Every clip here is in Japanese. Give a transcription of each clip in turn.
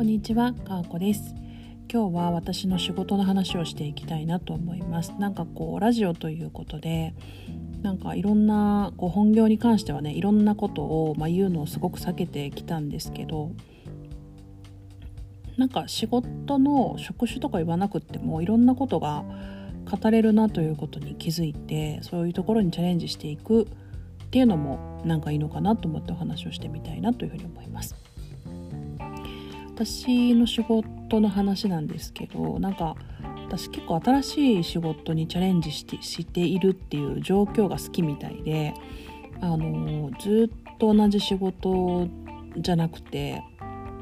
こんにちは、かあこです今日は私の仕事の話をしていきたいなと思いますなんかこうラジオということでなんかいろんなこう本業に関してはねいろんなことを、まあ、言うのをすごく避けてきたんですけどなんか仕事の職種とか言わなくってもいろんなことが語れるなということに気づいてそういうところにチャレンジしていくっていうのもなんかいいのかなと思ってお話をしてみたいなというふうに思います。私の仕事の話なんですけどなんか私結構新しい仕事にチャレンジしてしているっていう状況が好きみたいであのずっと同じ仕事じゃなくて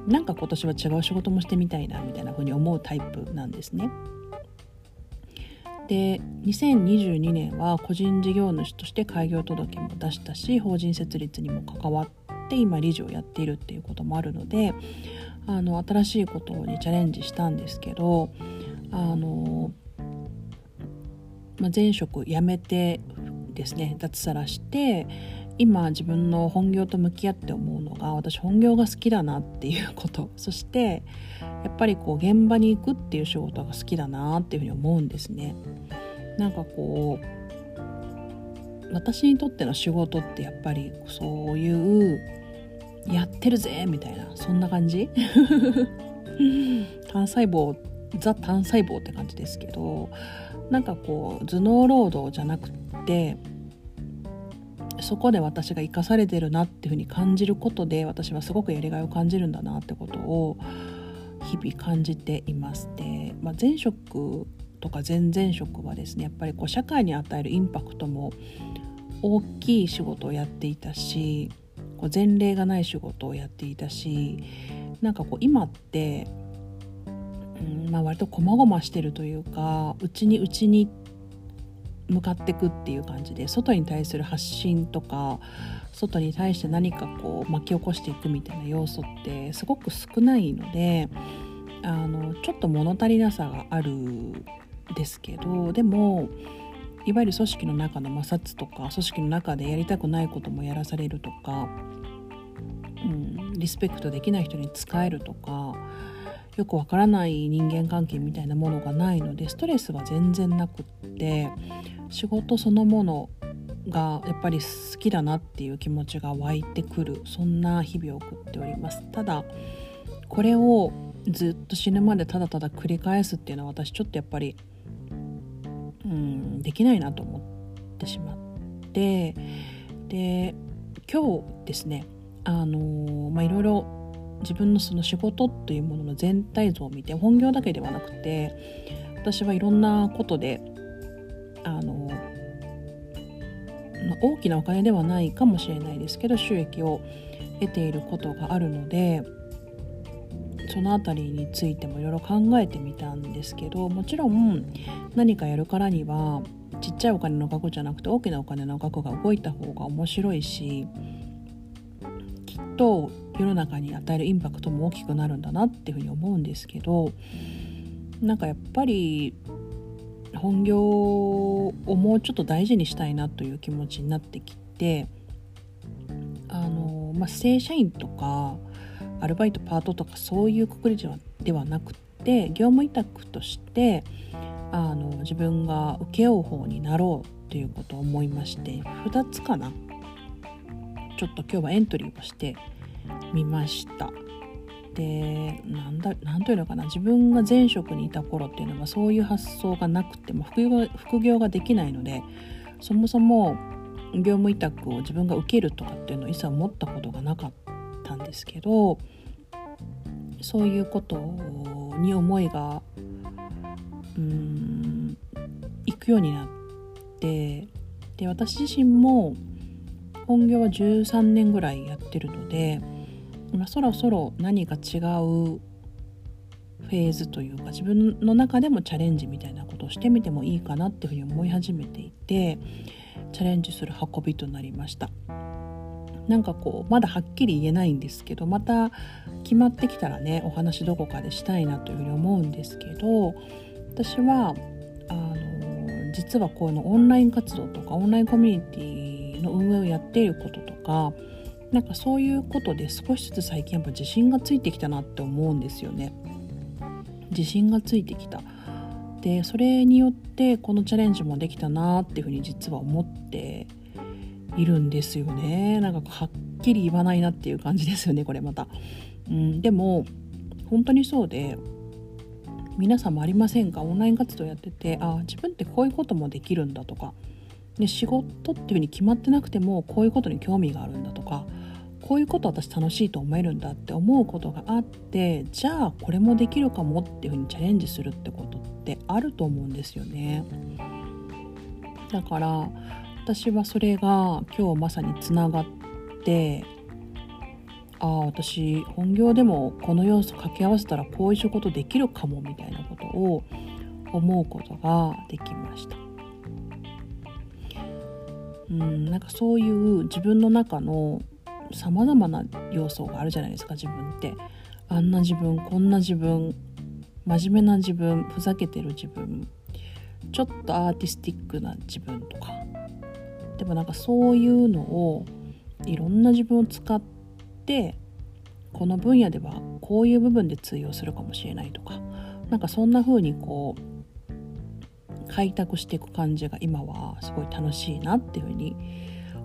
なんか今年は違う仕事もしてみたいなみたいな風に思うタイプなんですね。で2022年は個人事業主として開業届も出したし法人設立にも関わって今理事をやっているっていうこともあるのであの新しいことにチャレンジしたんですけどあの、まあ、前職辞めてですね脱サラして今自分の本業と向き合って思うのが私本業が好きだなっていうことそしてやっぱりこう現場に行くっていう仕事が好きだなっていうふうに思うんですね。なんかこう私にとっての仕事ってやっぱりそういうやってるぜみたいなそんな感じ？単細胞ザ単細胞って感じですけどなんかこう頭脳労働じゃなくてそこで私が生かされてるなっていうふうに感じることで私はすごくやりがいを感じるんだなってことを日々感じていますで、まあ、前職とか前々職はですねやっぱりこう社会に与えるインパクトも大きい仕事をやっていたしこう前例がない仕事をやっていたしなんかこう今って、うんまあ、割とこまごましてるというかうちにうちに向かってくっていう感じで外に対する発信とか外に対して何かこう巻き起こしていくみたいな要素ってすごく少ないのであのちょっと物足りなさがあるですけどでもいわゆる組織の中の摩擦とか組織の中でやりたくないこともやらされるとか、うん、リスペクトできない人に使えるとかよくわからない人間関係みたいなものがないのでストレスは全然なくって仕事そのものがやっぱり好きだなっていう気持ちが湧いてくるそんな日々を送っております。ただこれをずっと死ぬまでただただ繰り返すっていうのは私ちょっとやっぱりうんできないなと思ってしまってで今日ですねあのまあいろいろ自分のその仕事というものの全体像を見て本業だけではなくて私はいろんなことであの、ま、大きなお金ではないかもしれないですけど収益を得ていることがあるのでその辺りについてもいろいろ考えてみたんですけどもちろん何かやるからにはちっちゃいお金の額じゃなくて大きなお金の額が動いた方が面白いしきっと世の中に与えるインパクトも大きくなるんだなっていうふうに思うんですけどなんかやっぱり本業をもうちょっと大事にしたいなという気持ちになってきてあの、まあ、正社員とかアルバイトパートとかそういうくくりではなくて業務委託としてあの自分が請け負う方になろうということを思いまして2つかな。ちょっと今日はエントリーをしてみました。でなんだなんというのかな。自分が前職にいた頃っていうのはそういう発想がなくても副業副業ができないのでそもそも業務委託を自分が受けるとかっていうのを一切思ったことがなかったんですけどそういうことに思いがうん行くようになってで私自身も本業は13年ぐらいやってるので、まあ、そろそろ何か違うフェーズというか自分の中でもチャレンジみたいなことをしてみてもいいかなっていうふうに思い始めていてチャレンジする運びとなりました。なんかこうまだはっきり言えないんですけどまた決まってきたらねお話どこかでしたいなというふうに思うんですけど私はあの実はこのオンライン活動とかオンラインコミュニティの運営をやっていることとかなんかそういうことで少しずつ最近やっぱ自信がついてきたなって思うんですよね。自信がついてきた。でそれによってこのチャレンジもできたなっていうふうに実は思っているんですよね。なんかはっきり言わないなっていう感じですよねこれまた、うん、でも本当にそうで皆さんもありませんか？オンライン活動やっててあ自分ってこういうこともできるんだとか。で仕事っていうふうに決まってなくてもこういうことに興味があるんだとか。こういうこと私楽しいと思えるんだって思うことがあってじゃあこれもできるかもっていうふうにチャレンジするってことってあると思うんですよね。だから私はそれが今日まさにつながってああ私本業でもこの要素掛け合わせたらこういう仕事できるかもみたいなことを思うことができました。うん、なんかそういう自分の中のさまざまな要素があるじゃないですか自分ってあんな自分こんな自分真面目な自分ふざけてる自分ちょっとアーティスティックな自分とかでもなんかそういうのをいろんな自分を使ってこの分野ではこういう部分で通用するかもしれないとかなんかそんな風にこう開拓していく感じが今はすごい楽しいなっていう風に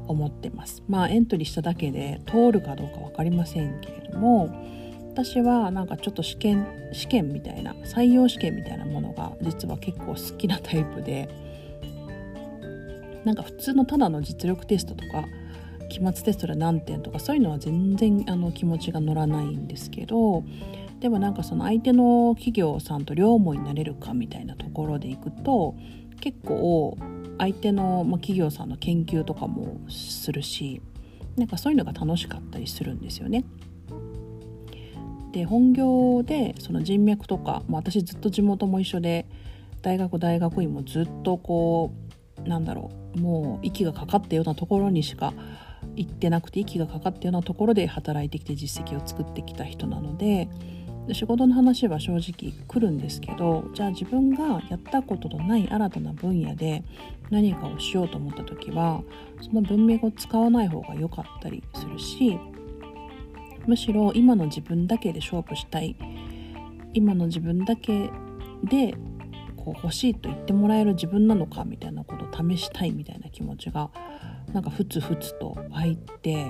思ってます。まあエントリーしただけで通るかどうか分かりませんけれども私はなんかちょっと試験試験みたいな採用試験みたいなものが実は結構好きなタイプでなんか普通のただの実力テストとか期末テストで何点とかそういうのは全然あの気持ちが乗らないんですけどでもなんかその相手の企業さんと両思いになれるかみたいなところでいくと結構相手の、ま企業さんの研究とかもするしなんかそういうのが楽しかったりするんですよね。で本業でその人脈とか、まあ、私ずっと地元も一緒で大学大学院もずっとこうなんだろう。もう息がかかったようなところにしか行ってなくて息がかかったようなところで働いてきて実績を作ってきた人なので仕事の話は正直来るんですけどじゃあ自分がやったことのない新たな分野で何かをしようと思った時はその文脈を使わない方が良かったりするしむしろ今の自分だけで勝負したい。今の自分だけでこう欲しいと言ってもらえる自分なのかみたいなことを試したいみたいな気持ちがなんかふつふつと湧いて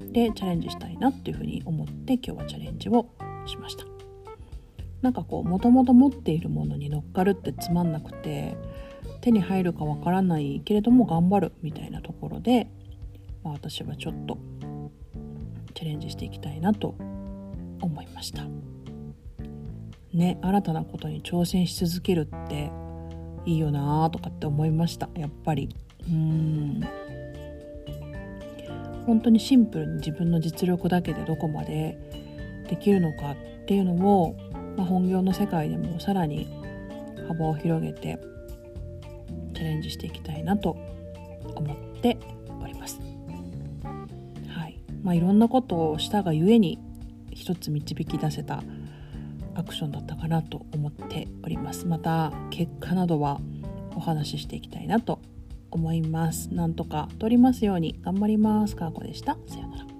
でチャレンジしたいなっていうふうに思って今日はチャレンジをしました。なんかこうもともと持っているものに乗っかるってつまんなくて手に入るかわからないけれども頑張るみたいなところで、まあ、私はちょっとチャレンジしていきたいなと思いました。ね新たなことに挑戦し続けるっていいよなーとかって思いました。やっぱり。うん。本当にシンプルに自分の実力だけでどこまでできるのかっていうのを、まあ、本業の世界でもさらに幅を広げてチャレンジしていきたいなと思っております。はい。まあ、いろんなことをしたがゆえに一つ導き出せたアクションだったかなと思っております。また結果などはお話ししていきたいなと思います。なんとか通りますように頑張ります。かーこでした。さようなら。